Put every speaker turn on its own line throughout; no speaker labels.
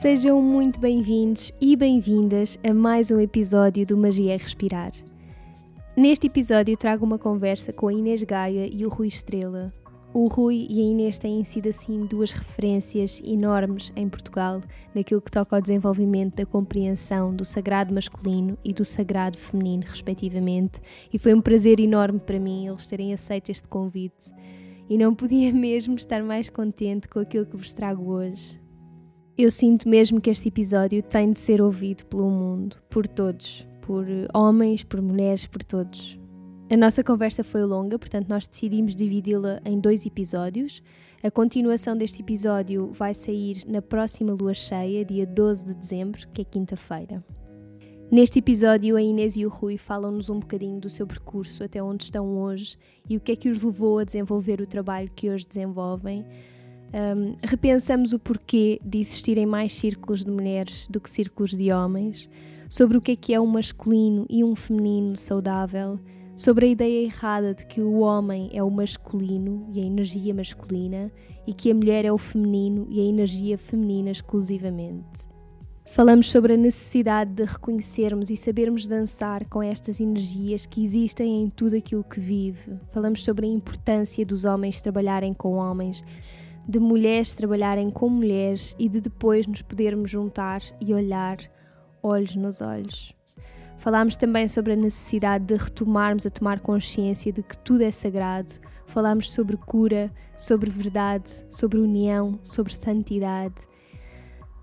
Sejam muito bem-vindos e bem-vindas a mais um episódio do Magia é Respirar. Neste episódio trago uma conversa com a Inês Gaia e o Rui Estrela. O Rui e a Inês têm sido assim duas referências enormes em Portugal naquilo que toca ao desenvolvimento da compreensão do sagrado masculino e do sagrado feminino, respectivamente, e foi um prazer enorme para mim eles terem aceito este convite. E não podia mesmo estar mais contente com aquilo que vos trago hoje. Eu sinto mesmo que este episódio tem de ser ouvido pelo mundo, por todos, por homens, por mulheres, por todos. A nossa conversa foi longa, portanto, nós decidimos dividi-la em dois episódios. A continuação deste episódio vai sair na próxima lua cheia, dia 12 de dezembro, que é quinta-feira. Neste episódio, a Inês e o Rui falam-nos um bocadinho do seu percurso até onde estão hoje e o que é que os levou a desenvolver o trabalho que hoje desenvolvem um, repensamos o porquê de existirem mais círculos de mulheres do que círculos de homens, sobre o que é que é um masculino e um feminino saudável, sobre a ideia errada de que o homem é o masculino e a energia masculina e que a mulher é o feminino e a energia feminina exclusivamente. Falamos sobre a necessidade de reconhecermos e sabermos dançar com estas energias que existem em tudo aquilo que vive. Falamos sobre a importância dos homens trabalharem com homens, de mulheres trabalharem com mulheres e de depois nos podermos juntar e olhar olhos nos olhos. Falámos também sobre a necessidade de retomarmos a tomar consciência de que tudo é sagrado. Falámos sobre cura, sobre verdade, sobre união, sobre santidade.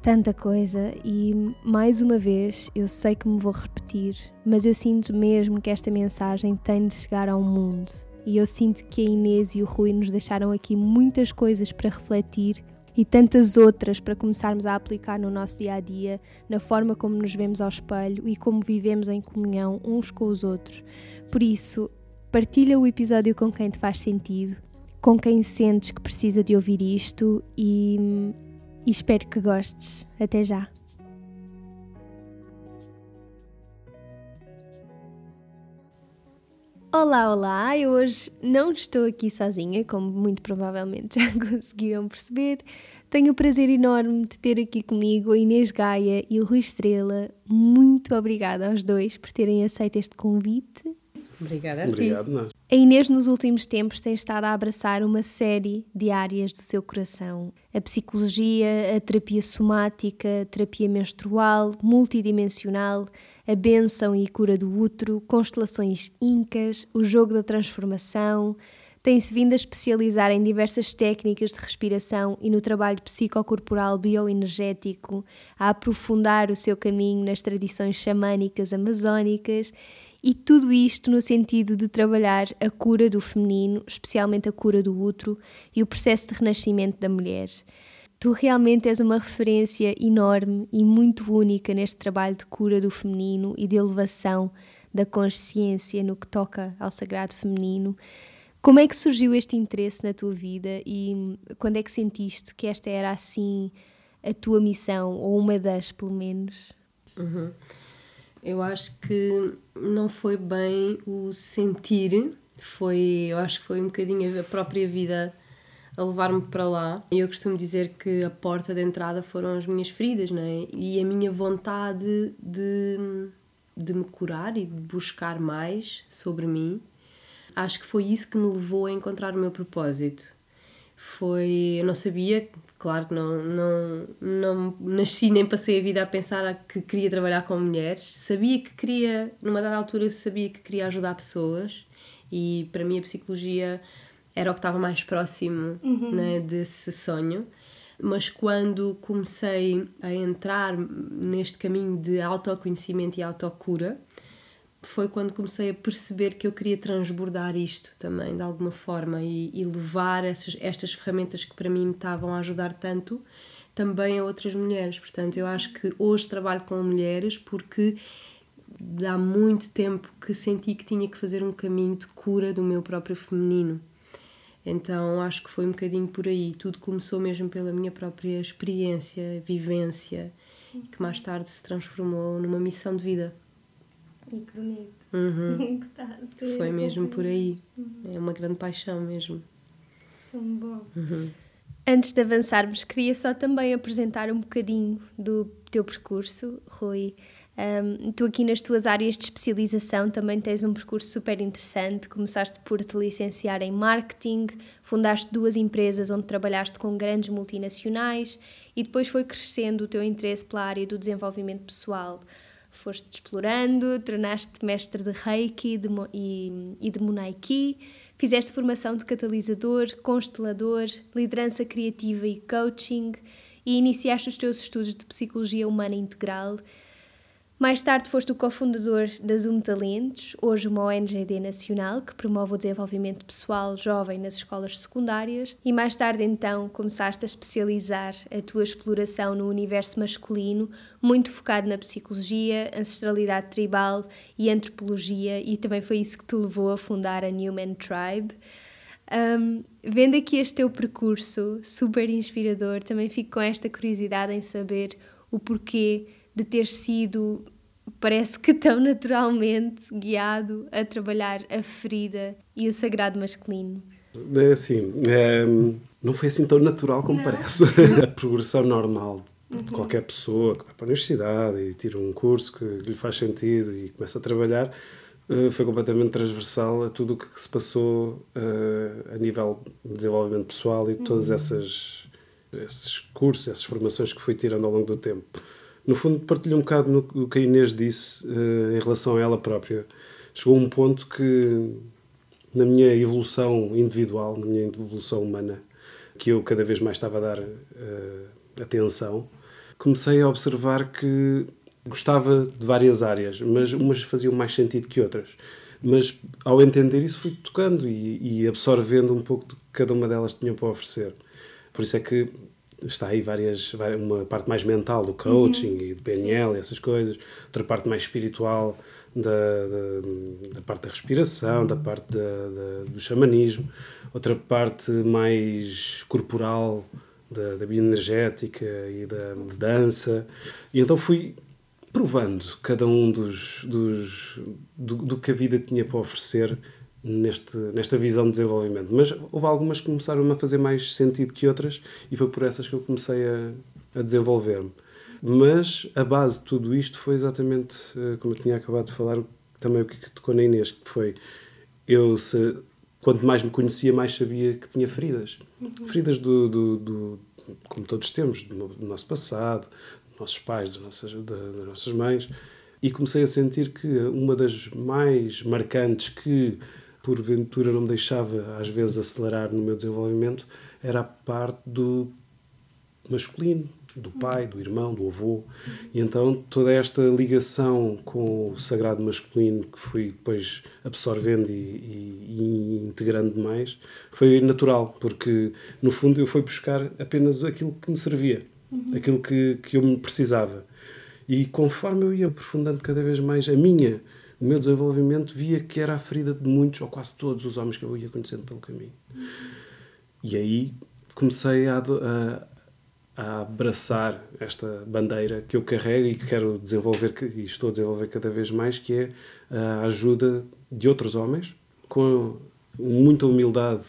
Tanta coisa, e mais uma vez eu sei que me vou repetir, mas eu sinto mesmo que esta mensagem tem de chegar ao mundo e eu sinto que a Inês e o Rui nos deixaram aqui muitas coisas para refletir e tantas outras para começarmos a aplicar no nosso dia a dia, na forma como nos vemos ao espelho e como vivemos em comunhão uns com os outros. Por isso, partilha o episódio com quem te faz sentido, com quem sentes que precisa de ouvir isto e, e espero que gostes. Até já! Olá, olá! Eu hoje não estou aqui sozinha, como muito provavelmente já conseguiram perceber. Tenho o prazer enorme de ter aqui comigo a Inês Gaia e o Rui Estrela. Muito obrigada aos dois por terem aceito este convite.
Obrigada a
Obrigado,
ti.
nós.
A Inês, nos últimos tempos, tem estado a abraçar uma série de áreas do seu coração: a psicologia, a terapia somática, a terapia menstrual, multidimensional, a bênção e cura do útero, constelações incas, o jogo da transformação. Tem-se vindo a especializar em diversas técnicas de respiração e no trabalho psicocorporal bioenergético, a aprofundar o seu caminho nas tradições xamânicas amazónicas e tudo isto no sentido de trabalhar a cura do feminino, especialmente a cura do útero e o processo de renascimento da mulher. Tu realmente és uma referência enorme e muito única neste trabalho de cura do feminino e de elevação da consciência no que toca ao sagrado feminino. Como é que surgiu este interesse na tua vida e quando é que sentiste que esta era assim a tua missão, ou uma das, pelo menos?
Uhum. Eu acho que não foi bem o sentir, foi, eu acho que foi um bocadinho a própria vida a levar-me para lá. Eu costumo dizer que a porta de entrada foram as minhas feridas, não é? E a minha vontade de, de me curar e de buscar mais sobre mim. Acho que foi isso que me levou a encontrar o meu propósito. Foi, eu não sabia Claro que não, não, não nasci nem passei a vida a pensar que queria trabalhar com mulheres. Sabia que queria, numa dada altura, sabia que queria ajudar pessoas e para mim a psicologia era o que estava mais próximo uhum. né, desse sonho. Mas quando comecei a entrar neste caminho de autoconhecimento e autocura, foi quando comecei a perceber que eu queria transbordar isto também de alguma forma e, e levar essas, estas ferramentas que para mim me estavam a ajudar tanto também a outras mulheres. Portanto, eu acho que hoje trabalho com mulheres porque há muito tempo que senti que tinha que fazer um caminho de cura do meu próprio feminino. Então acho que foi um bocadinho por aí. Tudo começou mesmo pela minha própria experiência, vivência, que mais tarde se transformou numa missão de vida.
E que bonito.
Uhum. Foi mesmo por aí. Uhum. É uma grande paixão mesmo.
Tão bom. Uhum. Antes de avançarmos, queria só também apresentar um bocadinho do teu percurso, Rui. Um, tu aqui nas tuas áreas de especialização também tens um percurso super interessante. Começaste por te licenciar em marketing, fundaste duas empresas onde trabalhaste com grandes multinacionais e depois foi crescendo o teu interesse pela área do desenvolvimento pessoal foste explorando, tornaste mestre de Reiki de, e, e de Munaiki, fizeste formação de catalisador, constelador, liderança criativa e coaching e iniciaste os teus estudos de psicologia humana integral mais tarde foste o cofundador da Zoom Talentos, hoje uma ONGD nacional que promove o desenvolvimento pessoal jovem nas escolas secundárias, e mais tarde então começaste a especializar a tua exploração no universo masculino, muito focado na psicologia, ancestralidade tribal e antropologia, e também foi isso que te levou a fundar a Newman Tribe. Um, vendo aqui este teu percurso super inspirador, também fico com esta curiosidade em saber o porquê de ter sido, parece que tão naturalmente, guiado a trabalhar a ferida e o sagrado masculino?
É assim, é, não foi assim tão natural como não. parece. a progressão normal de uhum. qualquer pessoa que vai para a universidade e tira um curso que lhe faz sentido e começa a trabalhar eh, foi completamente transversal a tudo o que se passou uh, a nível de desenvolvimento pessoal e todas uhum. essas esses cursos, essas formações que fui tirando ao longo do tempo no fundo, partilho um bocado no que a Inês disse uh, em relação a ela própria. Chegou um ponto que, na minha evolução individual, na minha evolução humana, que eu cada vez mais estava a dar uh, atenção, comecei a observar que gostava de várias áreas, mas umas faziam mais sentido que outras. Mas ao entender isso, fui tocando e, e absorvendo um pouco do que cada uma delas tinha para oferecer. Por isso é que está aí várias, uma parte mais mental do coaching uhum. e do PNL e essas coisas, outra parte mais espiritual da, da, da parte da respiração, da parte da, da, do xamanismo, outra parte mais corporal da, da bioenergética e da dança. E então fui provando cada um dos, dos do, do que a vida tinha para oferecer neste, nesta visão de desenvolvimento. Mas houve algumas que começaram a fazer mais sentido que outras e foi por essas que eu comecei a, a desenvolver-me. Mas a base de tudo isto foi exatamente, eh, como eu tinha acabado de falar, também o que tocou na Inês, que foi eu, se, quanto mais me conhecia, mais sabia que tinha feridas. Uhum. Feridas do, do, do, como todos temos, do, do, nosso passado, dos nossos pais, das nossas, das nossas mães. E comecei a sentir que uma das mais marcantes que porventura não me deixava às vezes acelerar no meu desenvolvimento era a parte do masculino, do pai, do irmão, do avô. E então toda esta ligação com o sagrado masculino que fui depois absorvendo e, e, e, integrando mais foi natural, porque no fundo eu fui buscar apenas aquilo que me servia, uhum. aquilo que, que eu me precisava. E conforme eu ia aprofundando cada vez mais a minha o meu desenvolvimento via que era a ferida de muitos ou quase todos os homens que eu ia conhecendo pelo caminho. E aí comecei a, a, a, abraçar esta bandeira que eu carrego e que quero desenvolver e estou a desenvolver cada vez mais, que é a ajuda de outros homens com muita humildade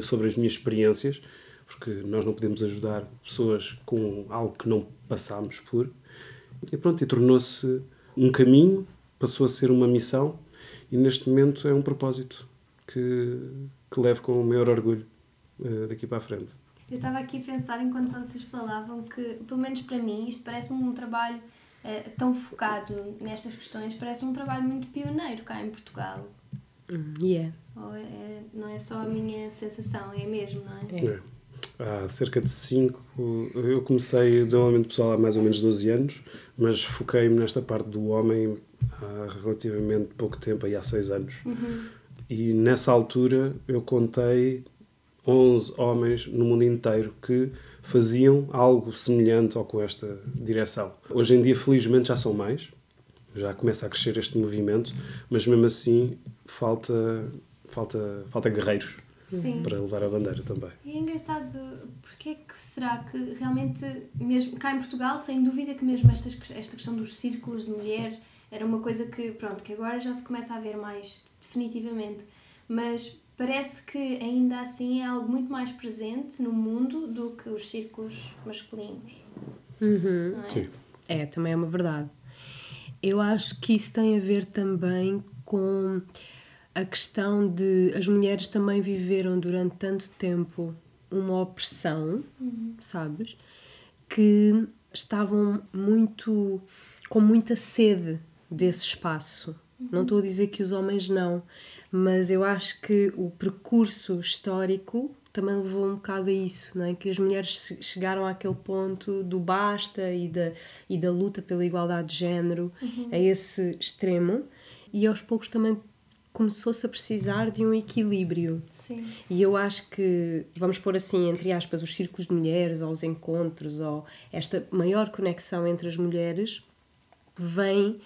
sobre as minhas experiências, porque nós não podemos ajudar pessoas com algo que não passamos por. E pronto, e tornou-se um caminho passou a ser uma missão e neste momento é um propósito que, que levo com o maior orgulho uh, daqui para a frente.
Eu estava aqui a pensar enquanto vocês falavam que, pelo menos para mim, isto parece-me um trabalho eh, tão focado nestas questões, parece um trabalho muito pioneiro cá em Portugal.
Hum, yeah.
Ou é, não é só a minha sensação, é mesmo, não é?
É. Há cerca de 5. Eu comecei o desenvolvimento pessoal há mais ou menos 12 anos, mas foquei-me nesta parte do homem há relativamente pouco tempo, aí há 6 anos. E nessa altura eu contei 11 homens no mundo inteiro que faziam algo semelhante ou com esta direção. Hoje em dia, felizmente, já são mais, já começa a crescer este movimento, mas mesmo assim falta, falta, falta guerreiros
Sim.
para levar a bandeira também.
E é engraçado, porque é que será que realmente, mesmo cá em Portugal, sem dúvida que mesmo estas, esta questão dos círculos de mulher era uma coisa que, pronto, que agora já se começa a ver mais definitivamente, mas parece que ainda assim é algo muito mais presente no mundo do que os círculos masculinos. Não é?
Sim.
É, também é uma verdade. Eu acho que isso tem a ver também com a questão de as mulheres também viveram durante tanto tempo uma opressão, sabes? Que estavam muito com muita sede desse espaço. Não estou a dizer que os homens não, mas eu acho que o percurso histórico também levou um bocado a isso, não é? que as mulheres che- chegaram àquele ponto do basta e da, e da luta pela igualdade de género, a esse extremo, e aos poucos também começou-se a precisar de um equilíbrio.
Sim.
E eu acho que, vamos pôr assim, entre aspas, os círculos de mulheres, ou os encontros, ou esta maior conexão entre as mulheres, vem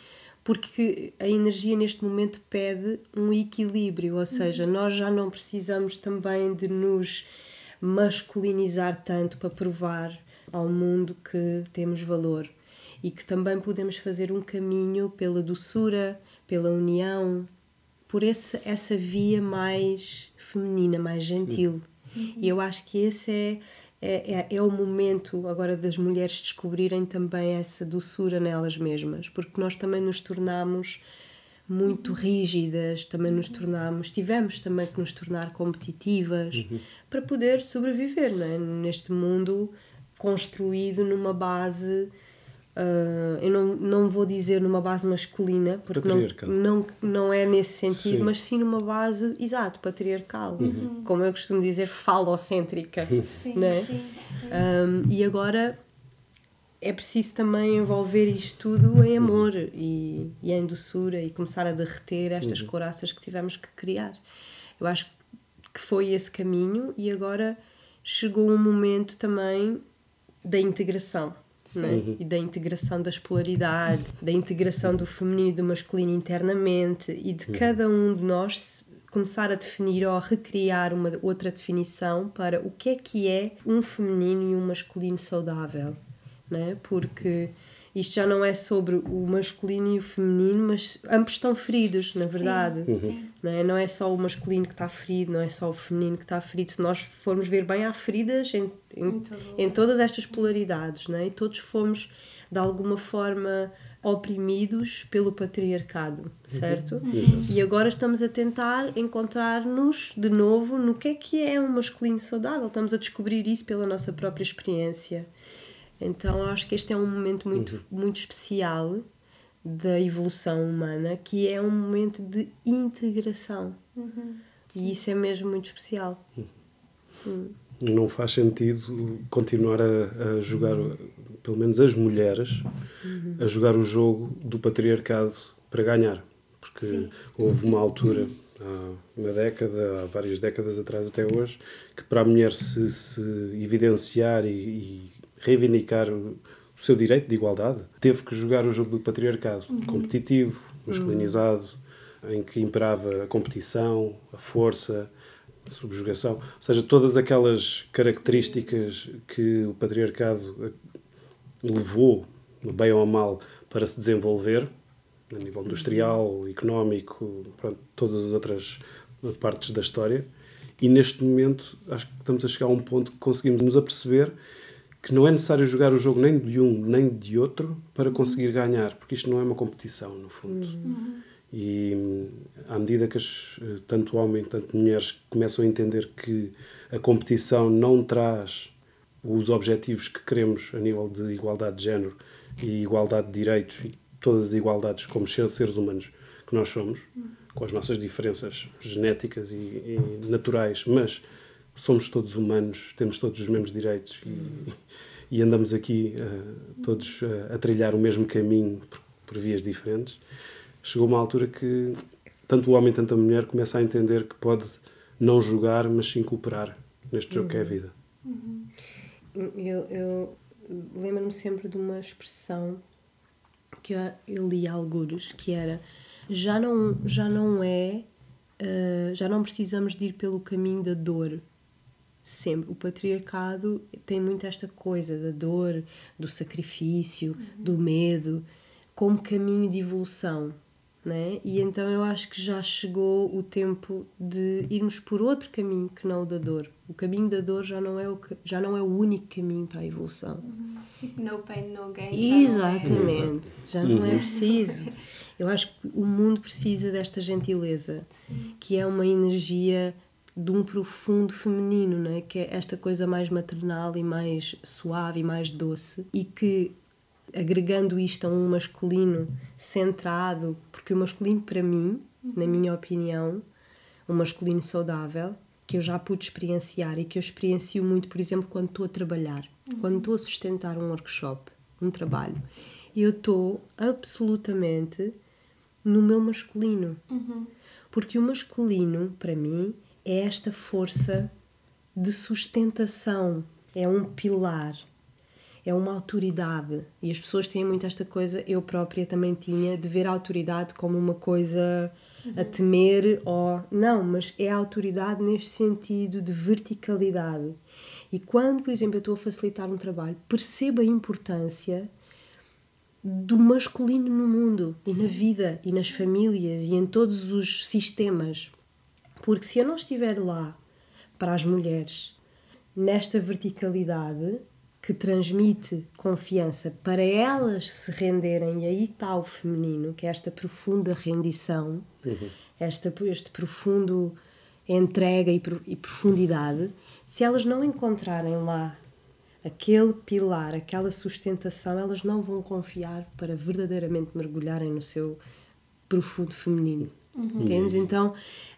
porque a energia neste momento pede um equilíbrio, ou seja, nós já não precisamos também de nos masculinizar tanto para provar ao mundo que temos valor e que também podemos fazer um caminho pela doçura, pela união, por esse, essa via mais feminina, mais gentil. E eu acho que esse é, é, é, é o momento agora das mulheres descobrirem também essa doçura nelas mesmas, porque nós também nos tornamos muito rígidas, também nos tornamos, tivemos também que nos tornar competitivas para poder sobreviver é? neste mundo construído numa base. Ah, eu não, não vou dizer numa base masculina, porque não, não, não é nesse sentido,
Sim.
mas sim numa base, exato, patriarcal. Como eu costumo dizer, falocêntrica.
Sim,
não é?
sim, sim.
Um, e agora é preciso também envolver isto tudo em amor e, e em doçura e começar a derreter estas coraças que tivemos que criar. Eu acho que foi esse caminho e agora chegou um momento também da integração. Não é? E da integração das polaridades, da integração do feminino e do masculino internamente e de cada um de nós começar a definir ou a recriar uma outra definição para o que é que é um feminino e um masculino saudável, né? Porque isto já não é sobre o masculino e o feminino, mas ambos estão feridos, na verdade.
sim.
Não é? não é só o masculino que está ferido, não é só o feminino que está ferido. Se nós formos ver bem, há feridas em, em,
Em
todas estas polaridades, não é? E todos fomos, de alguma forma, oprimidos pelo patriarcado, certo? E agora estamos a tentar encontrar-nos de novo no que é que é um masculino saudável. Estamos a descobrir isso pela nossa própria experiência. Então acho que este é um momento muito, muito especial da evolução humana, que é um momento de integração. E isso é mesmo muito especial.
Não faz sentido continuar a, a jogar, pelo menos as mulheres, a jogar o jogo do patriarcado para ganhar. Porque
Sim.
houve uma altura, há uma década, há várias décadas atrás até hoje, que para a mulher se, se evidenciar e, e reivindicar o, seu direito de igualdade, teve que jogar o jogo do patriarcado, competitivo, masculinizado, em que imperava a competição, a força, a subjugação, ou seja, todas aquelas características que o patriarcado eh, levou, no bem ou mal, para se desenvolver, a nível industrial, económico, pronto, todas as outras partes da história. E neste momento acho que estamos a chegar a um ponto que conseguimos nos aperceber que não é necessário jogar o jogo nem de um nem de outro para conseguir ganhar, porque isto não é uma competição, no fundo. E hum, à medida que as, eh, tanto homens tanto mulheres começam a entender que a competição não traz os objetivos que queremos a nível de igualdade de género e igualdade de direitos e todas as igualdades como seres humanos que nós somos, com as nossas diferenças genéticas e, e naturais, mas somos todos humanos, temos todos os mesmos direitos e, e andamos aqui uh, todos uh, a trilhar o mesmo caminho por, por, vias diferentes. Chegou uma altura que tanto o homem, tanto a mulher começa a entender que pode não julgar, mas sim cooperar neste jogo uhum. que é a vida.
Uhum. Eu, eu lembro-me sempre de uma expressão que eu, eu li algures, que era já não, já não é, uh, já não precisamos de ir pelo caminho da dor. Sempre. O patriarcado tem muito esta coisa da dor, do sacrifício, uhum. do medo, como caminho de evolução. Né? E então eu acho que já chegou o tempo de irmos por outro caminho que não o da dor. O caminho da dor já não é o, já não é o único caminho para a evolução.
Uhum. Tipo, no pain, no gain.
Exatamente, já não é, é preciso. Eu acho que o mundo precisa desta gentileza, Sim. que é uma energia de um profundo feminino, não é? que é esta coisa mais maternal e mais suave e mais doce, e que agregando isto a um masculino centrado, porque o masculino, para mim, uhum. na minha opinião, um masculino saudável, que eu já pude experienciar e que eu experiencio muito, por exemplo, quando estou a trabalhar, uhum. quando estou a sustentar um workshop, um trabalho, eu estou absolutamente no meu masculino. Uhum. Porque o masculino, para mim, é esta força de sustentação, é um pilar, é uma autoridade. E as pessoas têm muito esta coisa, eu própria também tinha, de ver a autoridade como uma coisa uhum. a temer ou. Não, mas é a autoridade neste sentido de verticalidade. E quando, por exemplo, eu estou a facilitar um trabalho, perceba a importância do masculino no mundo e na vida e nas famílias e em todos os sistemas. Porque se eu não estiver lá para as mulheres nesta verticalidade que transmite confiança para elas se renderem, e aí está o feminino, que é esta profunda rendição, uhum. esta, este profundo entrega e, e profundidade, se elas não encontrarem lá aquele pilar, aquela sustentação, elas não vão confiar para verdadeiramente mergulharem no seu profundo feminino. Uhum. Entendes? Então,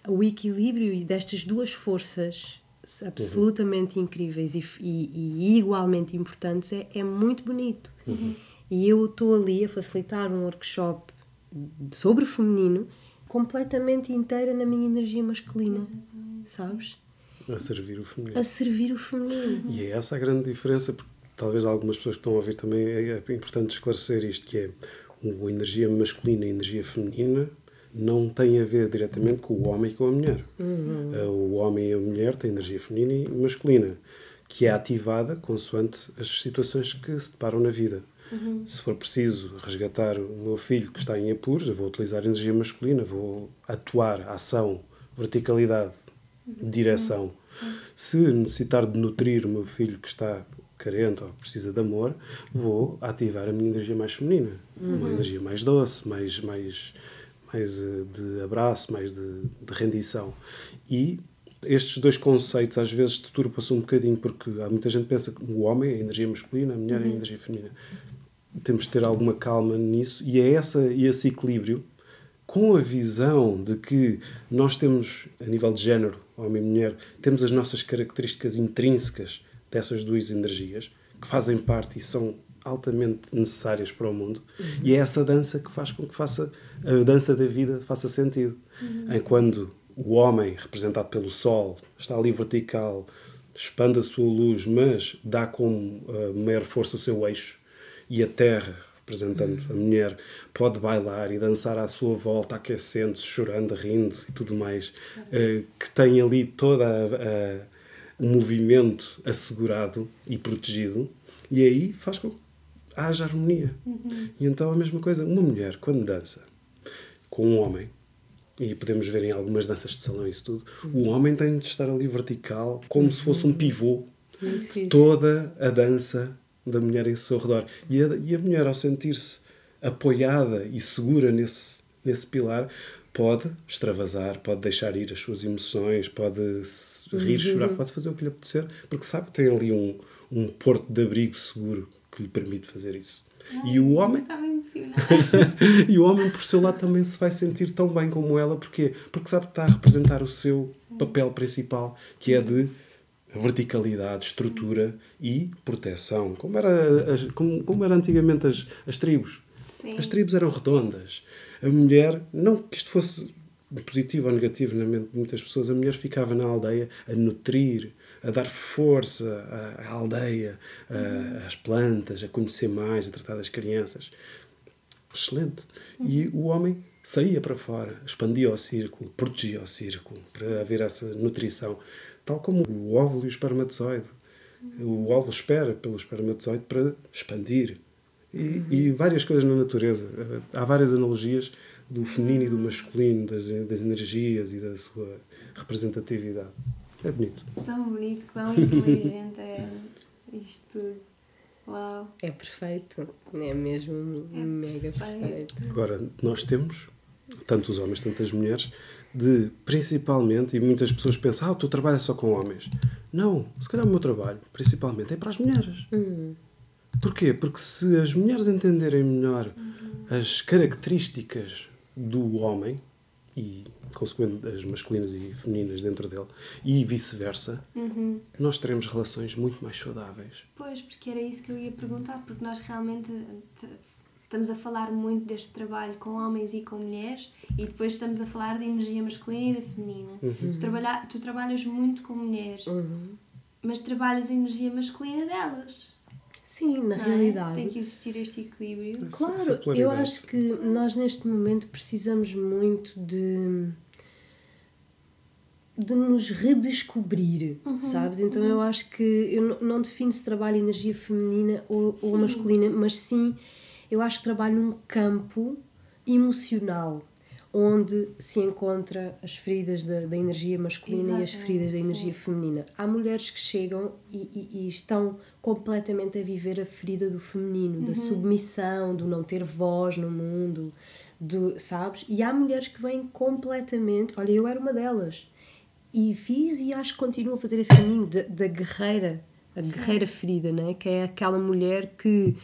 o equilíbrio destas duas forças absolutamente uhum. incríveis e, e, e, igualmente importantes é, é muito bonito. Uhum. E eu estou ali a facilitar um workshop sobre o feminino completamente inteira na minha energia masculina, sabes?
A servir o feminino.
A servir o feminino.
E é essa a grande diferença, porque talvez algumas pessoas que estão a ouvir também é, é importante esclarecer isto, que é a energia masculina e a energia feminina não tem a ver diretamente com o homem e com a mulher. Uhum. O homem e a mulher têm energia feminina e masculina, que é ativada consoante as situações que se deparam na vida. Uhum. Se for preciso resgatar o meu filho que está em apuros, eu vou utilizar energia masculina, vou atuar, ação, verticalidade, direção. Sim. Se necessitar de nutrir o meu filho que está carente ou precisa de amor, vou ativar a minha energia mais feminina, uhum. uma energia mais doce, mais mais mais eh, de abraço, mais de, de rendição. E estes dois conceitos às vezes deturpam-se um bocadinho porque há muita gente que pensa que o homem é a energia masculina, a mulher é a uhum. energia feminina. Temos de ter alguma calma nisso e é essa, esse equilíbrio com a visão de que nós temos, a nível de género, homem e mulher, temos as nossas características intrínsecas dessas duas energias, que fazem parte e são altamente necessárias para o mundo, uhum. e é essa dança que faz com que faça a dança da vida faça sentido. Uhum. Em quando o homem, representado pelo sol, está ali vertical, expande a sua luz, mas dá com uh, maior força o seu eixo, e a terra, representando a mulher, pode bailar e dançar à sua volta, aquecendo-se, chorando, rindo e tudo mais, uh, que tem ali todo o movimento assegurado e protegido, e aí faz com que haja harmonia. Uhum. E então a mesma coisa, uma mulher, quando dança com um homem, e podemos ver em algumas danças de salão isso tudo, uhum. o homem tem de estar ali vertical, como uhum. se fosse um pivô, toda a dança da mulher em seu redor. E a, e a mulher, ao sentir-se apoiada e segura nesse, nesse pilar, pode extravasar, pode deixar ir as suas emoções, pode rir, uhum. chorar, pode fazer o que lhe apetecer, porque sabe que tem ali um, um porto de abrigo seguro que lhe permite fazer isso. E o homem e o homem por seu lado também se vai sentir tão bem como ela. Porquê? porque sabe que está a representar o seu papel principal que é de verticalidade, estrutura e proteção. Como era, as- como, como era antigamente as, as tribos.
Sim.
as tribos eram redondas. A mulher, não que isto fosse positivo ou negativo na mente de muitas pessoas, a mulher ficava na aldeia a nutrir, a dar força à, à aldeia, a- às plantas, a conhecer mais, a tratar das crianças. Excelente. E o homem saía para fora, expandia o círculo, protegia o círculo, para haver essa nutrição. Tal como o óvulo e o espermatozoide. O óvulo espera pelo espermatozoide para expandir. E, e várias coisas na natureza. Há várias analogias do feminino e do masculino, das, das energias e da sua representatividade. É bonito.
Tão bonito, tão inteligente é isto tudo. Uau.
É perfeito. É mesmo mega perfeito.
Agora, nós temos, tanto os homens, tanto as mulheres, de principalmente, e muitas pessoas pensam, ah, o teu trabalho é só com homens. Não, se calhar o meu trabalho, principalmente, é para as mulheres. Porquê? Porque se as mulheres entenderem melhor as características do homem, e consequentemente as masculinas e femininas dentro dele, e vice-versa, nós teremos relações muito mais saudáveis.
Pois, porque era isso que eu ia perguntar, porque nós realmente estamos a falar muito deste trabalho com homens e com mulheres e depois estamos a falar da energia masculina e da feminina. Tu, trabalha, tu trabalhas muito com mulheres, mas trabalhas a energia masculina delas.
Sim, na
não é?
realidade.
Tem que existir este equilíbrio.
Essa
Claro, eu acho que nós neste momento precisamos muito de de nos redescobrir, sabes? Então eu acho que eu não- não defino se trabalho energia feminina ou, ou masculina, mas sim eu acho que trabalho num campo emocional onde se encontra as feridas da, da energia masculina e as feridas da energia feminina. Há mulheres que chegam e, e- e estão completamente a viver a ferida do feminino, da submissão, do não ter voz no mundo, do, sabes? E há mulheres que vêm completamente. Olha, eu era uma delas. E fiz e acho que continuo a fazer esse caminho da, da guerreira, a guerreira ferida, né? que é aquela mulher que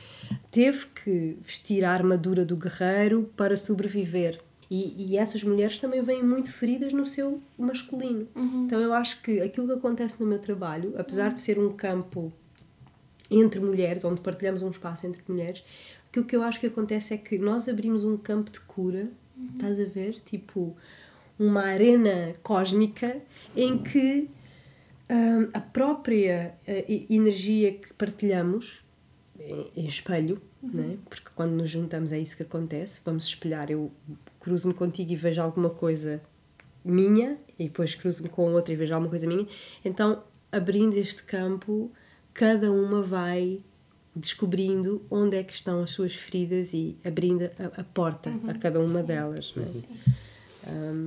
teve que vestir a armadura do guerreiro para sobreviver. E, e essas mulheres também vêm muito feridas no seu masculino. Então eu acho que aquilo que acontece no meu trabalho, apesar de ser um campo entre mulheres, onde partilhamos um espaço entre mulheres, aquilo que eu acho que acontece é que nós abrimos um campo de cura, estás a ver? Tipo, uma arena cósmica em que hum, a própria eh, energia que partilhamos em, em espelho, né? porque quando nos juntamos é isso que acontece, vamos espelhar, eu cruzo-me contigo e vejo alguma coisa minha e depois cruzo-me com outra e vejo alguma coisa minha, então abrindo este campo, cada uma vai descobrindo onde é que estão as suas feridas e abrindo a, a porta a cada uma delas. né?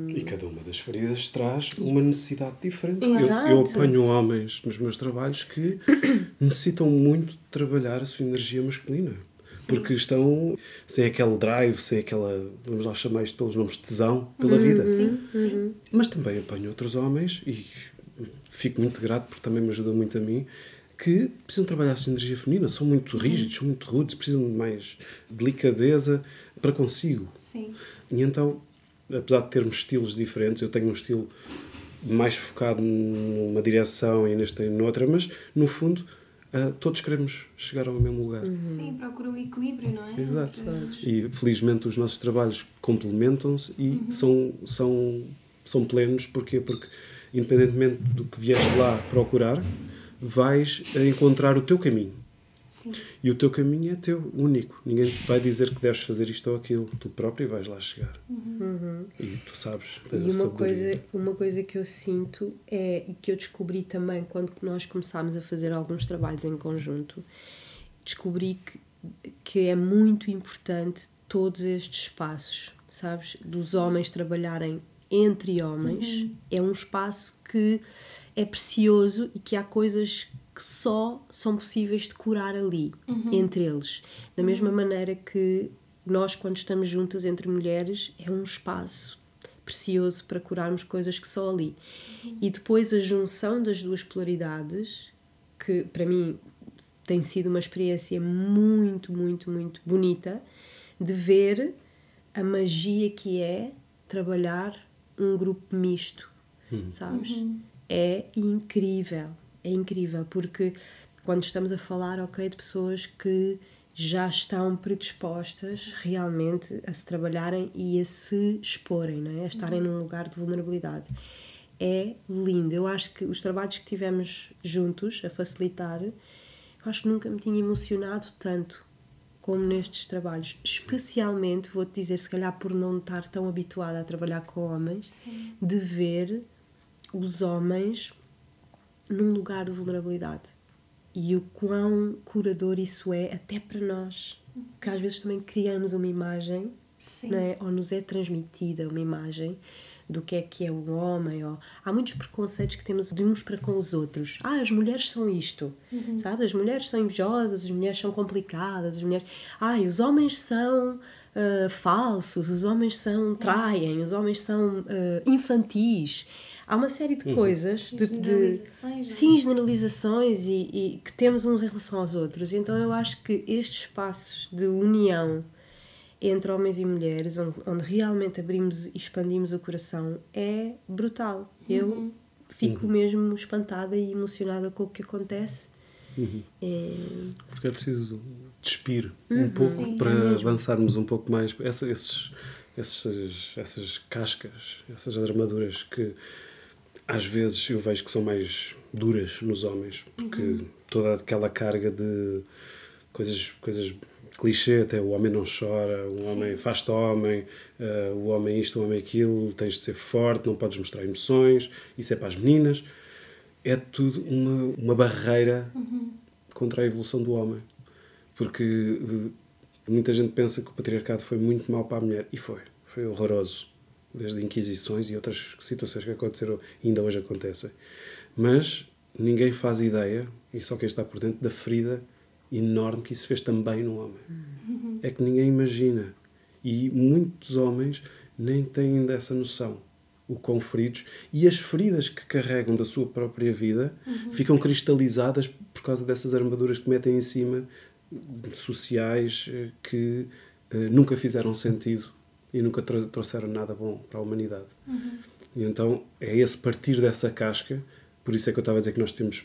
E cada uma das feridas traz uma necessidade diferente. Eu, eu apanho homens nos meus trabalhos que necessitam muito de trabalhar a sua energia masculina. Porque estão sem aquele drive, sem aquela, vamos lá chamar isto pelos nomes, tesão pela vida.
Sim, sim.
Mas também apanho outros homens, e fico muito grato porque também me ajuda muito a mim, que precisam trabalhar a sua energia feminina, são muito rígidos, são muito rudes, precisam de mais delicadeza para consigo.
Sim.
E então, apesar de termos estilos diferentes, eu tenho um estilo mais focado numa direção e nesta e noutra, mas no fundo ah, todos queremos chegar ao mesmo lugar.
Sim, procura o equilíbrio, não é?
Exato.
Entre-
E felizmente os nossos trabalhos complementam-se e são, são, são plenos. Porquê? Porque independentemente do que vieste lá procurar, vais encontrar o teu caminho.
Sim.
E o teu caminho é teu, único. Ninguém te vai dizer que deves fazer isto ou aquilo. Tu próprio vais lá chegar. E tu sabes. tens
E uma coisa, uma coisa que eu sinto é e que eu descobri também quando nós começámos a fazer alguns trabalhos em conjunto, descobri que, que é muito importante todos estes espaços, sabes? Dos homens trabalharem entre homens. É um espaço que é precioso e que há coisas que só são possíveis de curar ali, entre eles. Da mesma maneira que nós, quando estamos juntas entre mulheres, é um espaço precioso para curarmos coisas que só ali. E depois a junção das duas polaridades, que para mim tem sido uma experiência muito, muito, muito bonita de ver a magia que é trabalhar um grupo misto, sabes? É incrível, é incrível, porque quando estamos a falar, ok, de pessoas que já estão predispostas realmente a se trabalharem e a se exporem, não é? a estarem num lugar de vulnerabilidade. É lindo. Eu acho que os trabalhos que tivemos juntos a facilitar, eu acho que nunca me tinha emocionado tanto como nestes trabalhos. Especialmente, vou-te dizer, se calhar por não estar tão habituada a trabalhar com homens, de ver os homens num lugar de vulnerabilidade. E o quão curador isso é, até para nós. Que às vezes também criamos uma imagem,
Sim.
não é? ou nos é transmitida uma imagem do que é que é um homem. Ou... Há muitos preconceitos que temos de uns para com os outros. Ah, as mulheres são isto, sabe? As mulheres são invejosas, as mulheres são complicadas, as mulheres. Ah, os homens são ah, falsos, os homens são traem, os homens são ah, infantis. Há uma série de coisas, de, de
Generalizações, não é?
sim, generalizações e, e que temos uns em relação aos outros. Então eu acho que estes espaços de união entre homens e mulheres, onde, onde realmente abrimos e expandimos o coração, é brutal. Eu fico mesmo espantada e emocionada com o que acontece. É,
Porque é preciso despir um pouco
Sim, é
para
mesmo.
avançarmos um pouco mais. Essa, esses, esses, essas cascas, essas armaduras que às vezes eu vejo que são mais duras nos homens, porque toda aquela carga de coisas, coisas clichê, até o homem não chora, o homem faz-te homem, eh, o homem isto, o homem aquilo, tens de ser forte, não podes mostrar emoções, isso é para as meninas. É tudo uma, uma barreira contra a evolução do homem. Porque eh, muita gente pensa que o patriarcado foi muito mau para a mulher, e foi. Foi horroroso. Desde inquisições e outras situações que aconteceram ainda hoje acontecem. Mas ninguém faz ideia, e só quem está por dentro, da ferida enorme que isso fez também no homem. É que ninguém imagina. E muitos homens nem têm dessa noção. O quão feridos. E as feridas que carregam da sua própria vida ficam cristalizadas por causa dessas armaduras que metem em cima sociais eh, que eh, nunca fizeram sentido e nunca tro- trouxeram nada bom para a humanidade. E então é esse partir dessa casca, por isso é que eu estava a dizer que nós temos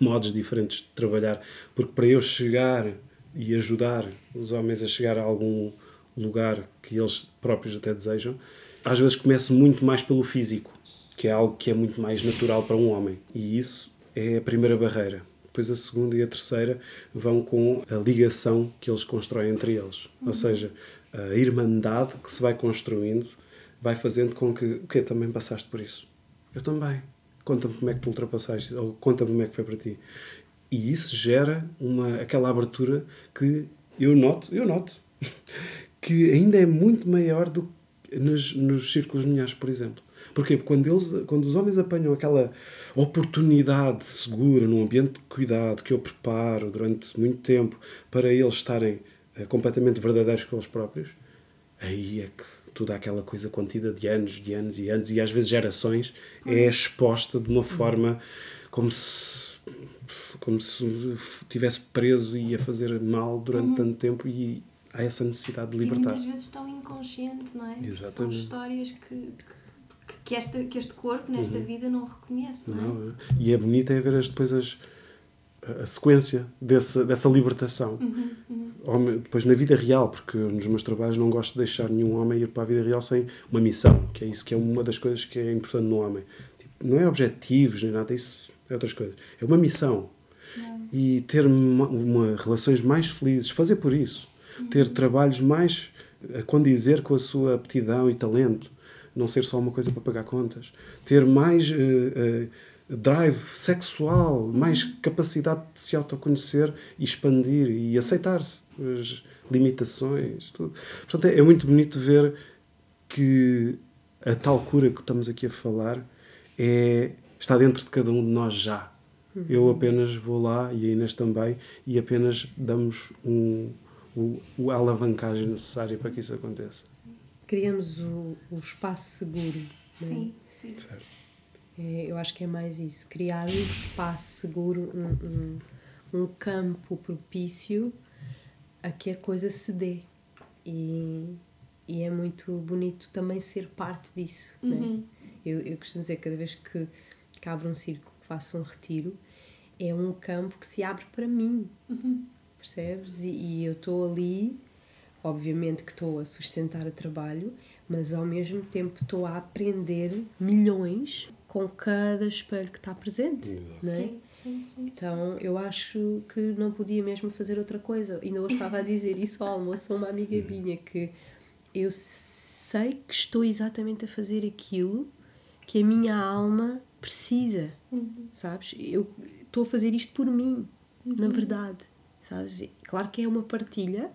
modos diferentes de trabalhar, porque para eu chegar e ajudar os homens a chegar a algum lugar que eles próprios até desejam, às vezes começo muito mais pelo físico, que é algo que é muito mais natural para um homem. E isso é a primeira barreira. Depois a segunda e a terceira vão com a ligação que eles constroem entre eles. Ou seja, a irmandade que se vai construindo vai fazendo com que, o quê? Também passaste por isso? Eu também. Conta-me como é que tu ultrapassaste, ou conta-me como é que foi para ti. E isso gera uma, aquela abertura que eu noto, eu noto, que ainda é muito maior do que nos, nos círculos mulheres, por exemplo. Porquê? Porque quando, eles, quando os homens apanham aquela oportunidade segura, num ambiente de cuidado que eu preparo durante muito tempo para eles estarem completamente verdadeiros com eles próprios, aí é que toda aquela coisa contida de anos, de anos e anos, e às vezes gerações, é exposta de uma forma como se como se tivesse preso e a fazer mal durante tanto tempo e há essa necessidade de
E
libertar.
muitas vezes tão inconsciente, não é? São
Exatamente.
histórias que, que, que, esta, que este corpo, nesta vida, não reconhece, não é?
Não, é? E é bonito é ver as, depois as, a sequência dessa, dessa libertação. Homem- depois na vida real, porque nos meus trabalhos não gosto de deixar nenhum homem ir para a vida real sem uma missão, que é isso que é uma das coisas que é importante no homem. Tipo, não é objetivos nem nada, isso é outras coisas. É uma missão. E ter uma, uma- relações mais felizes, fazer por isso. Ter trabalhos mais a condizer com a sua aptidão e talento. Não ser só uma coisa para pagar contas. Ter mais eh, eh, drive sexual, mais capacidade de se autoconhecer e expandir e aceitar-se. As limitações, tudo. Portanto, é, é muito bonito ver que a tal cura que estamos aqui a falar é, está dentro de cada um de nós já. Eu apenas vou lá, e a Inês também, e apenas damos um, o, o- a alavancagem necessária para que isso aconteça.
criamos o, o espaço seguro. é?
Sim, sim.
Certo?
É, eu acho que é mais isso, criar um espaço seguro, um, um, um campo propício a que a coisa se dê. E, e é muito bonito também ser parte disso. Né?
Uhum.
Eu, eu costumo dizer que cada vez que, que abro um círculo, que faço um retiro, é um campo que se abre para mim. Percebes? E, e eu estou ali, obviamente que estou a sustentar o trabalho, mas ao mesmo tempo estou a aprender milhões com cada espelho que está presente.
Exato.
Não é?
Sim, sim, sim.
Então eu acho que não podia mesmo fazer outra coisa. Ainda hoje estava a dizer isso ao almoço a uma amiga minha que eu sei que estou exatamente a fazer aquilo que a minha alma precisa, sabes? Eu estou a fazer isto por mim, na verdade, sabes? Claro que é uma partilha,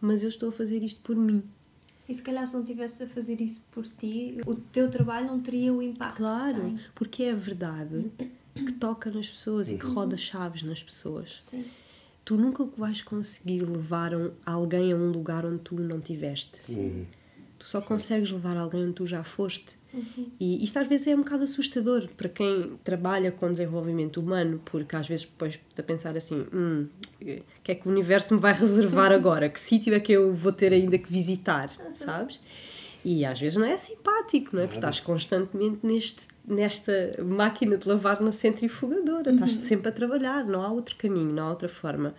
mas eu estou a fazer isto por mim.
E se calhar se não estivesse a fazer isso por ti, o teu trabalho não teria o impacto. que
Claro,
tem.
porque é a verdade que toca nas pessoas e que roda chaves nas pessoas.
Sim.
Tu nunca vais conseguir levar um- alguém a um lugar onde tu não tiveste.
Uhum.
Tu só consegues levar alguém onde tu já foste. E isto às vezes é um bocado assustador para quem trabalha com desenvolvimento humano, porque às vezes depois de pensar assim: hum, o que é que o universo me vai reservar agora? Que sítio é que eu vou ter ainda que visitar? Sabes? E às vezes não é simpático, não é? Porque estás constantemente neste, nesta máquina de lavar na centrifugadora, estás sempre a trabalhar, não há outro caminho, não há outra forma.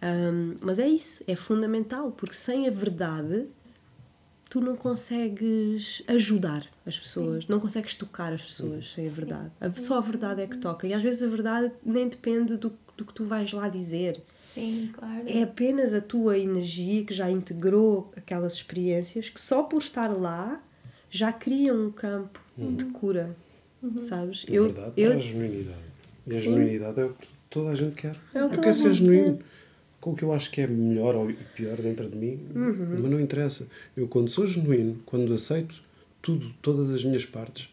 Hum, mas é isso, é fundamental, porque sem a verdade tu não consegues ajudar as pessoas, não consegues tocar as pessoas sem a verdade. A- Só a verdade é que toca. E às vezes a verdade nem depende do, do que tu vais lá dizer.
Sim, claro.
É apenas a tua energia que já integrou aquelas experiências que só por estar lá já cria um campo de cura. Sabes?
Na verdade, traz genuinidade. E a
Sim.
genuinidade é o que toda a gente quer.
É o
eu quero
a
ser genuíno. Com o que eu acho que é melhor ou pior dentro de mim,
Uhum.
mas não interessa. Eu, quando sou genuíno, quando aceito tudo, todas as minhas partes,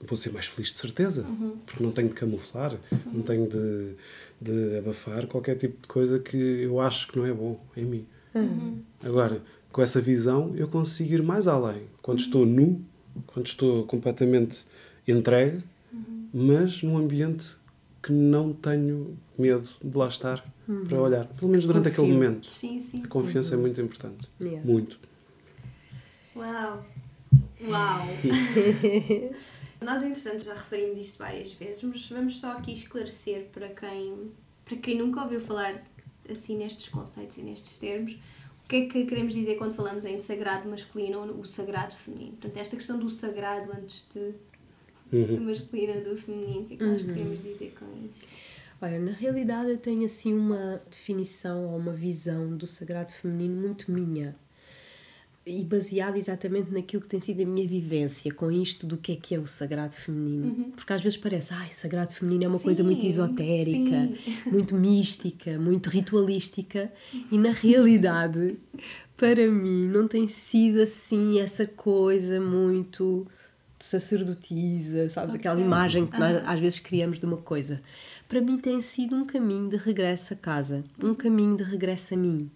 vou ser mais feliz de certeza.
Uhum.
Porque não tenho de camuflar, não tenho de, de abafar qualquer tipo de coisa que eu acho que não é bom em mim.
Uhum.
Agora, com essa visão, eu consigo ir mais além. Quando estou nu, quando estou completamente entregue, mas num ambiente que não tenho medo de lá estar para olhar. Pelo menos durante aquele
Confio.
momento.
Sim, sim.
A confiança é muito importante.
Yeah.
Muito.
Uau! Uau! Nós, entretanto, já referimos isto várias vezes, mas vamos só aqui esclarecer para quem, para quem nunca ouviu falar assim nestes conceitos e nestes termos, o que é que queremos dizer quando falamos em sagrado masculino ou o sagrado feminino. Portanto, esta questão do sagrado antes de, do masculino ou do feminino, o que é que nós queremos dizer com isto?
Olha, na realidade eu tenho assim uma definição ou uma visão do sagrado feminino muito minha e baseada exatamente naquilo que tem sido a minha vivência com isto do que é que é o sagrado feminino. Porque às vezes parece, ai, sagrado feminino é uma coisa muito
Sim,
esotérica,
sim.
muito mística, muito ritualística e na realidade, para mim, não tem sido assim essa coisa muito sacerdotisa, sabes? Aquela imagem que nós às vezes criamos de uma coisa. Para mim tem sido um caminho de regresso a casa, um caminho de regresso a mim.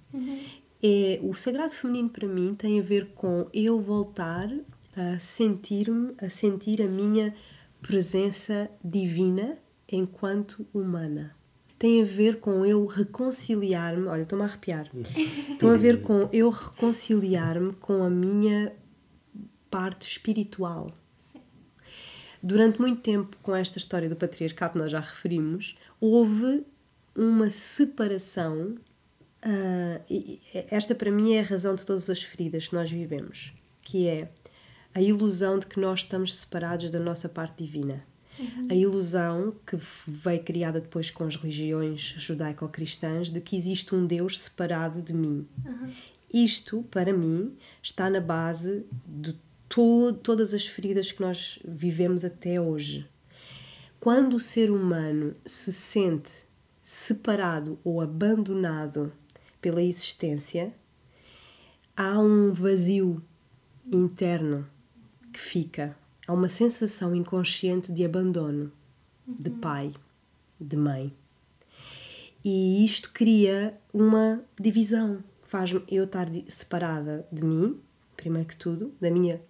É, o sagrado feminino para mim tem a ver com eu voltar a sentir-me, a sentir a minha presença divina enquanto humana. Tem a ver com eu reconciliar-me, olha, estou-me a arrepiar. Tem a ver com eu reconciliar-me com a minha parte espiritual. Durante muito tempo, com esta história do patriarcado, nós já referimos, houve uma separação. e esta, para mim, é a razão de todas as feridas que nós vivemos, que é a ilusão de que nós estamos separados da nossa parte divina. A ilusão que veio criada depois com as religiões judaico-cristãs de que existe um Deus separado de mim. Isto, para mim, está na base de to todas as feridas que nós vivemos até hoje. Quando o ser humano se sente separado ou abandonado pela existência, há um vazio interno que fica. Há uma sensação inconsciente de abandono, de pai, de mãe. E isto cria uma divisão, faz-me eu estar separada de mim, primeiro que tudo, da minha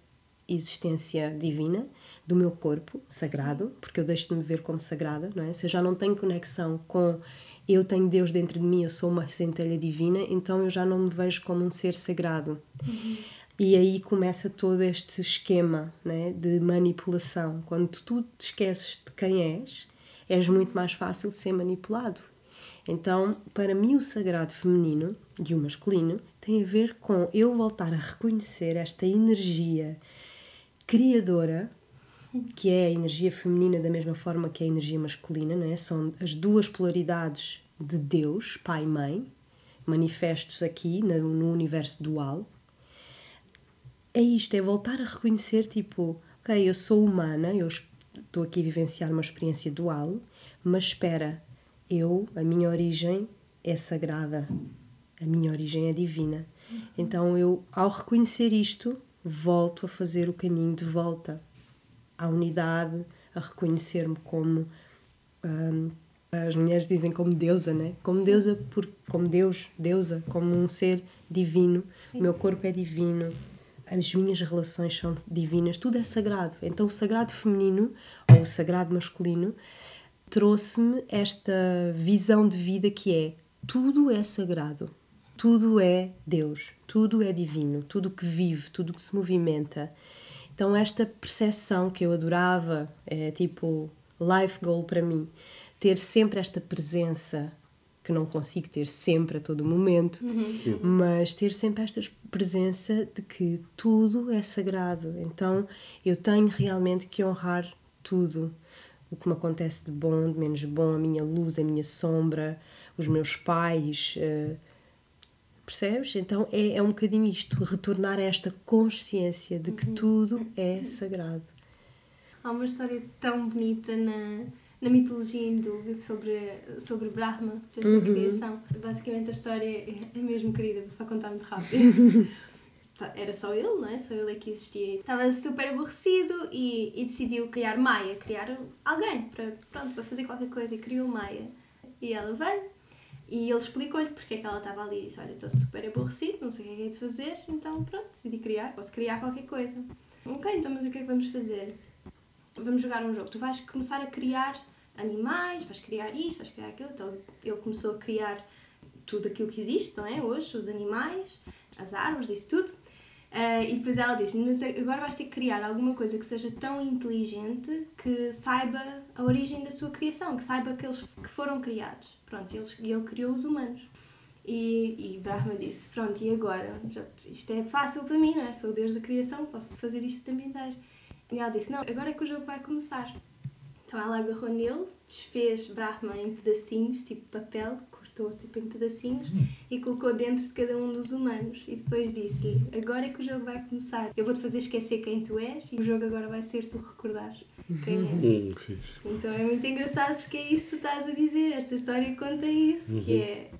existência divina, do meu corpo sagrado, porque eu deixo de me ver como sagrada, não é? Se eu já não tenho conexão com eu tenho Deus dentro de mim, eu sou uma centelha divina, então eu já não me vejo como um ser sagrado. Uhum. E aí começa todo este esquema né, de manipulação. Quando tu te esqueces de quem és, és muito mais fácil de ser manipulado. Então, para mim, o sagrado feminino e o masculino tem a ver com eu voltar a reconhecer esta energia criadora, que é a energia feminina da mesma forma que a energia masculina, não é? São as duas polaridades de Deus, Pai e Mãe, manifestos aqui no, universo dual. É isto, é voltar a reconhecer, tipo, ok, eu sou humana, eu estou aqui a vivenciar uma experiência dual, mas espera, eu, a minha origem é sagrada, a minha origem é divina. Então eu, ao reconhecer isto, volto a fazer o caminho de volta à unidade, a reconhecer-me como hum, as mulheres dizem como deusa, né? Como Sim. deusa por como Deus, deusa, como um ser divino. Sim. O meu corpo é divino. As minhas relações são divinas, tudo é sagrado. Então o sagrado feminino ou o sagrado masculino trouxe-me esta visão de vida que é tudo é sagrado, tudo é Deus, tudo é divino, tudo que vive, tudo que se movimenta. Então esta percepção que eu adorava, é tipo life goal para mim, ter sempre esta presença que não consigo ter sempre a todo momento, uhum. mas ter sempre esta presença de que tudo é sagrado. Então eu tenho realmente que honrar tudo o que me acontece de bom, de menos bom, a minha luz, a minha sombra, os meus pais. Uh, percebes? Então é, é um bocadinho isto, retornar a esta consciência de que uhum. tudo é sagrado.
Há uma história tão bonita na, na mitologia hindu sobre, sobre Brahma, desde uhum. a criação. Basicamente a história é mesmo querida, vou só contar muito rápido. Tá, era só ele, não é? Só ele é que existia. Estava super aborrecido e, e decidiu criar Maia, criar alguém para, pronto, para fazer qualquer coisa e criou Maia. E ela veio e ele explicou-lhe porque é que ela estava ali e disse: Olha, estou super aborrecido, não sei o que é que é de fazer, então pronto, decidi criar, posso criar qualquer coisa. Ok, então mas o que é que vamos fazer? Vamos jogar um jogo. Tu vais começar a criar animais, vais criar isto, vais criar aquilo. Então ele começou a criar tudo aquilo que existe, não é? Hoje, os animais, as árvores, isso tudo. Uh, e depois ela disse: Mas agora vais ter que criar alguma coisa que seja tão inteligente que saiba a origem da sua criação, que saiba que eles que foram criados. Pronto, e ele, criou os humanos. E, e Brahma disse: Pronto, e agora? Já, isto é fácil para mim, não é? Sou o Deus da criação, posso fazer isto também dar. E ela disse: Não, agora é que o jogo vai começar. Então ela agarrou nele, desfez Brahma em pedacinhos, tipo papel, cortou tipo em pedacinhos e colocou dentro de cada um dos humanos. E depois disse-lhe: Agora é que o jogo vai começar. Eu vou-te fazer esquecer quem tu és e o jogo agora vai ser tu recordares quem és. Uhum. então é muito engraçado porque é isso que estás a dizer. Esta história conta isso, uhum. que é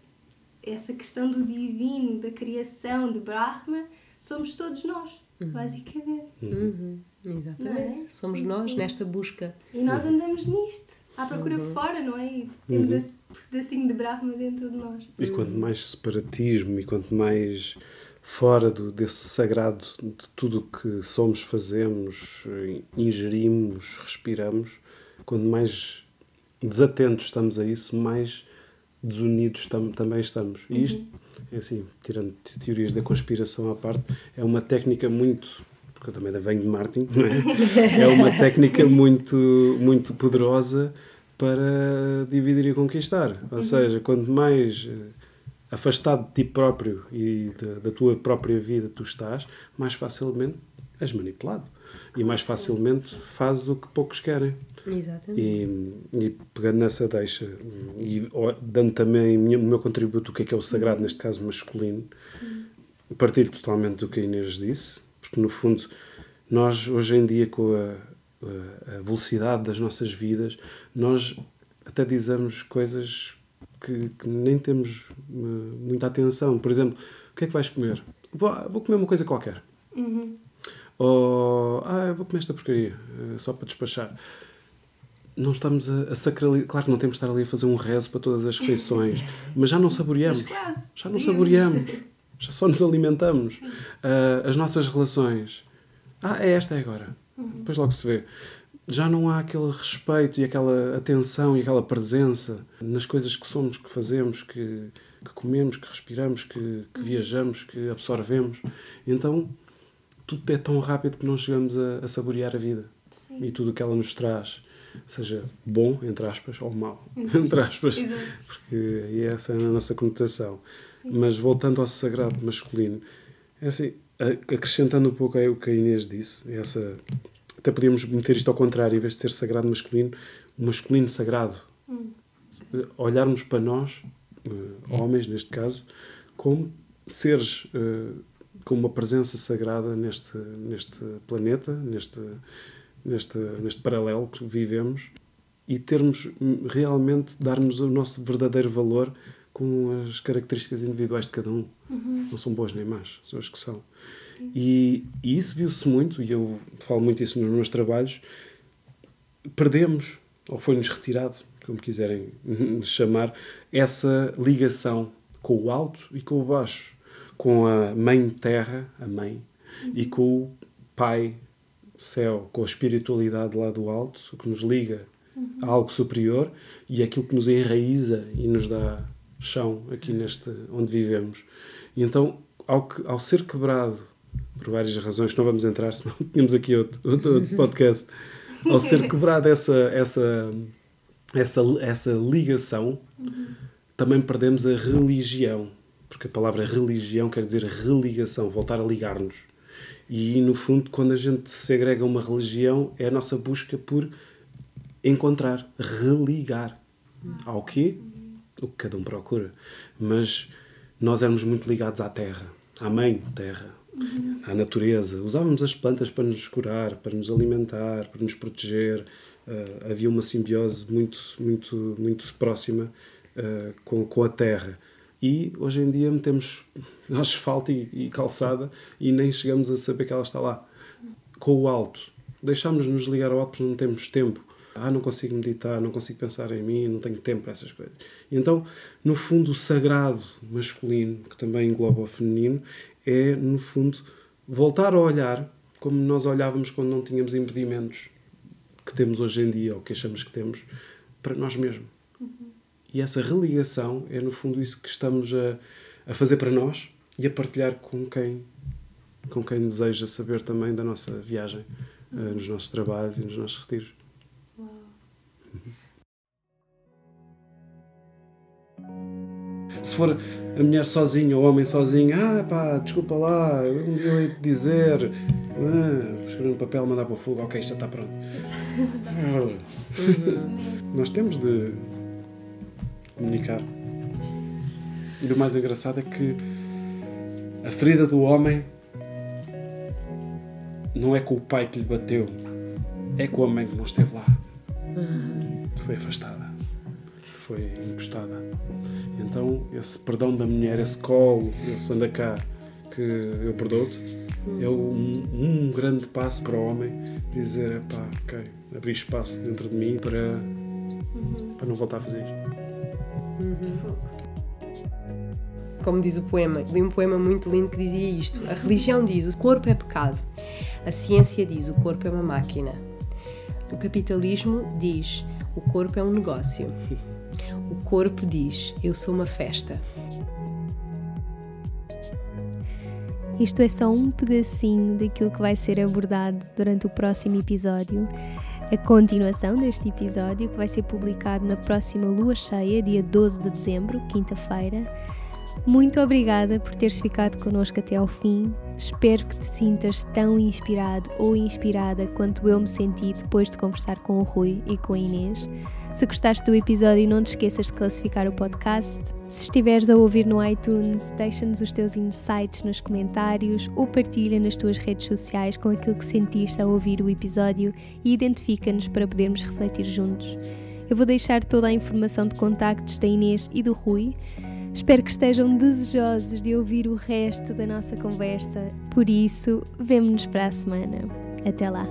essa questão do divino, da criação, de Brahma, somos todos nós, uhum. basicamente.
Uhum. Exatamente. É? Somos nós nesta busca.
E nós andamos nisto à procura uhum. fora, não é? E temos uhum. esse pedacinho de Brahma dentro de nós.
E quanto mais separatismo e quanto mais fora do, desse sagrado de tudo o que somos, fazemos, ingerimos, respiramos, quanto mais desatentos estamos a isso, mais desunidos tam, também estamos. E isto, uhum. é assim, tirando teorias da conspiração à parte, é uma técnica muito porque eu também venho de marketing, é? é? uma técnica muito, muito poderosa para dividir e conquistar. Ou uhum. seja, quanto mais eh, afastado de ti próprio e da, da, tua própria vida tu estás, mais facilmente és manipulado e mais facilmente fazes o que poucos querem.
Exatamente.
E, e pegando nessa deixa e dando também o meu contributo, o que é que é o sagrado, uhum. neste caso masculino, Sim. partilho totalmente do que a Inês disse, porque no fundo nós hoje em dia com a, a, velocidade das nossas vidas, nós até dizemos coisas que, que, nem temos eh, muita atenção. Por exemplo, o que é que vais comer? Vou, vou comer uma coisa qualquer. Uhum. Ou, ah, vou comer esta porcaria, eh, só para despachar. Não estamos a, a sacralizar. Claro que não temos de estar ali a fazer um rezo para todas as refeições, mas já não saboreamos. Já não saboreamos. Já só nos alimentamos. Uh, as nossas relações. Ah, é esta é agora. Uhum. Depois logo se vê. Já não há aquele respeito e aquela atenção e aquela presença nas coisas que somos, que fazemos, que, que comemos, que respiramos, que, que, viajamos, que absorvemos. Então tudo é tão rápido que não chegamos a, a saborear a vida Sim. e tudo o que ela nos traz. Seja bom, entre aspas, ou mau, uhum. entre aspas, porque essa é a nossa conotação. Sim. Mas voltando ao sagrado masculino, é assim, acrescentando um pouco aí o que a Inês disse, essa até podíamos meter isto ao contrário, em vez de ser sagrado masculino, o masculino sagrado. Hum. Olharmos para nós, uh, homens neste caso, como seres uh, com uma presença sagrada neste, neste planeta, neste, neste, neste paralelo que vivemos e termos realmente, darmos o nosso verdadeiro valor com as características individuais de cada um. Uhum. Não são boas nem más, são as que são. E, e isso viu-se muito, e eu falo muito isso nos meus trabalhos, perdemos, ou foi-nos retirado, como quiserem chamar, essa ligação com o alto e com o baixo, com a mãe terra, a mãe, uhum. e com o pai céu, com a espiritualidade lá do alto, que nos liga uhum. a algo superior e aquilo que nos enraiza e nos dá chão aqui neste onde vivemos. E então, ao, que, ao ser quebrado por várias razões não vamos entrar, senão tínhamos aqui outro, outro, outro podcast. Ao ser quebrada essa, essa, essa, essa ligação, também perdemos a religião. Porque a palavra religião quer dizer religação, voltar a ligar-nos. E no fundo, quando a gente segrega uma religião, é a nossa busca por encontrar, religar. Ao quê? O que cada um procura. Mas nós éramos muito ligados à terra, à mãe terra, uhum. à natureza. Usávamos as plantas para nos curar, para nos alimentar, para nos proteger. Uh, havia uma simbiose muito, muito, muito próxima uh, com, com a terra. E hoje em dia metemos asfalto e, e calçada e nem chegamos a saber que ela está lá. Com o alto. Deixámos-nos ligar ao alto porque não temos tempo. Ah, não consigo meditar, não consigo pensar em mim, não tenho tempo para essas coisas. E então, no fundo, o sagrado masculino, que também engloba o feminino, é, no fundo, voltar a olhar como nós olhávamos quando não tínhamos impedimentos que temos hoje em dia, ou que achamos que temos, para nós mesmos. Uhum. E essa religação é, no fundo, isso que estamos a, a fazer para nós e a partilhar com quem, com quem deseja saber também da nossa viagem, uhum. uh, nos nossos trabalhos e nos nossos retiros. Se for a mulher sozinha ou o homem sozinho, ah pá, desculpa lá, eu ia te dizer, ah, escrever no papel, mandar para o fogo, ok, já está pronto. Nós temos de comunicar. E o mais engraçado é que a ferida do homem não é com o pai que lhe bateu, é com a mãe que não esteve lá. Foi afastada foi encostada. Então, esse perdão da mulher, esse colo, esse anda cá, que eu perdoo-te, é um, um, grande passo para o homem dizer: pá, ok, abrir espaço dentro de mim para, uhum. para não voltar a fazer isto. Uhum.
Como diz o poema, li um poema muito lindo que dizia isto: A religião diz o corpo é pecado, a ciência diz o corpo é uma máquina, o capitalismo diz o corpo é um negócio. O corpo diz: Eu sou uma festa.
Isto é só um pedacinho daquilo que vai ser abordado durante o próximo episódio. A continuação deste episódio, que vai ser publicado na próxima lua cheia, dia 12 de dezembro, quinta-feira. Muito obrigada por teres ficado connosco até ao fim. Espero que te sintas tão inspirado ou inspirada quanto eu me senti depois de conversar com o Rui e com a Inês. Se gostaste do episódio, não te esqueças de classificar o podcast. Se estiveres a ouvir no iTunes, deixa-nos os teus insights nos comentários ou partilha nas tuas redes sociais com aquilo que sentiste ao ouvir o episódio e identifica-nos para podermos refletir juntos. Eu vou deixar toda a informação de contactos da Inês e do Rui. Espero que estejam desejosos de ouvir o resto da nossa conversa. Por isso, vemo-nos para a semana. Até lá!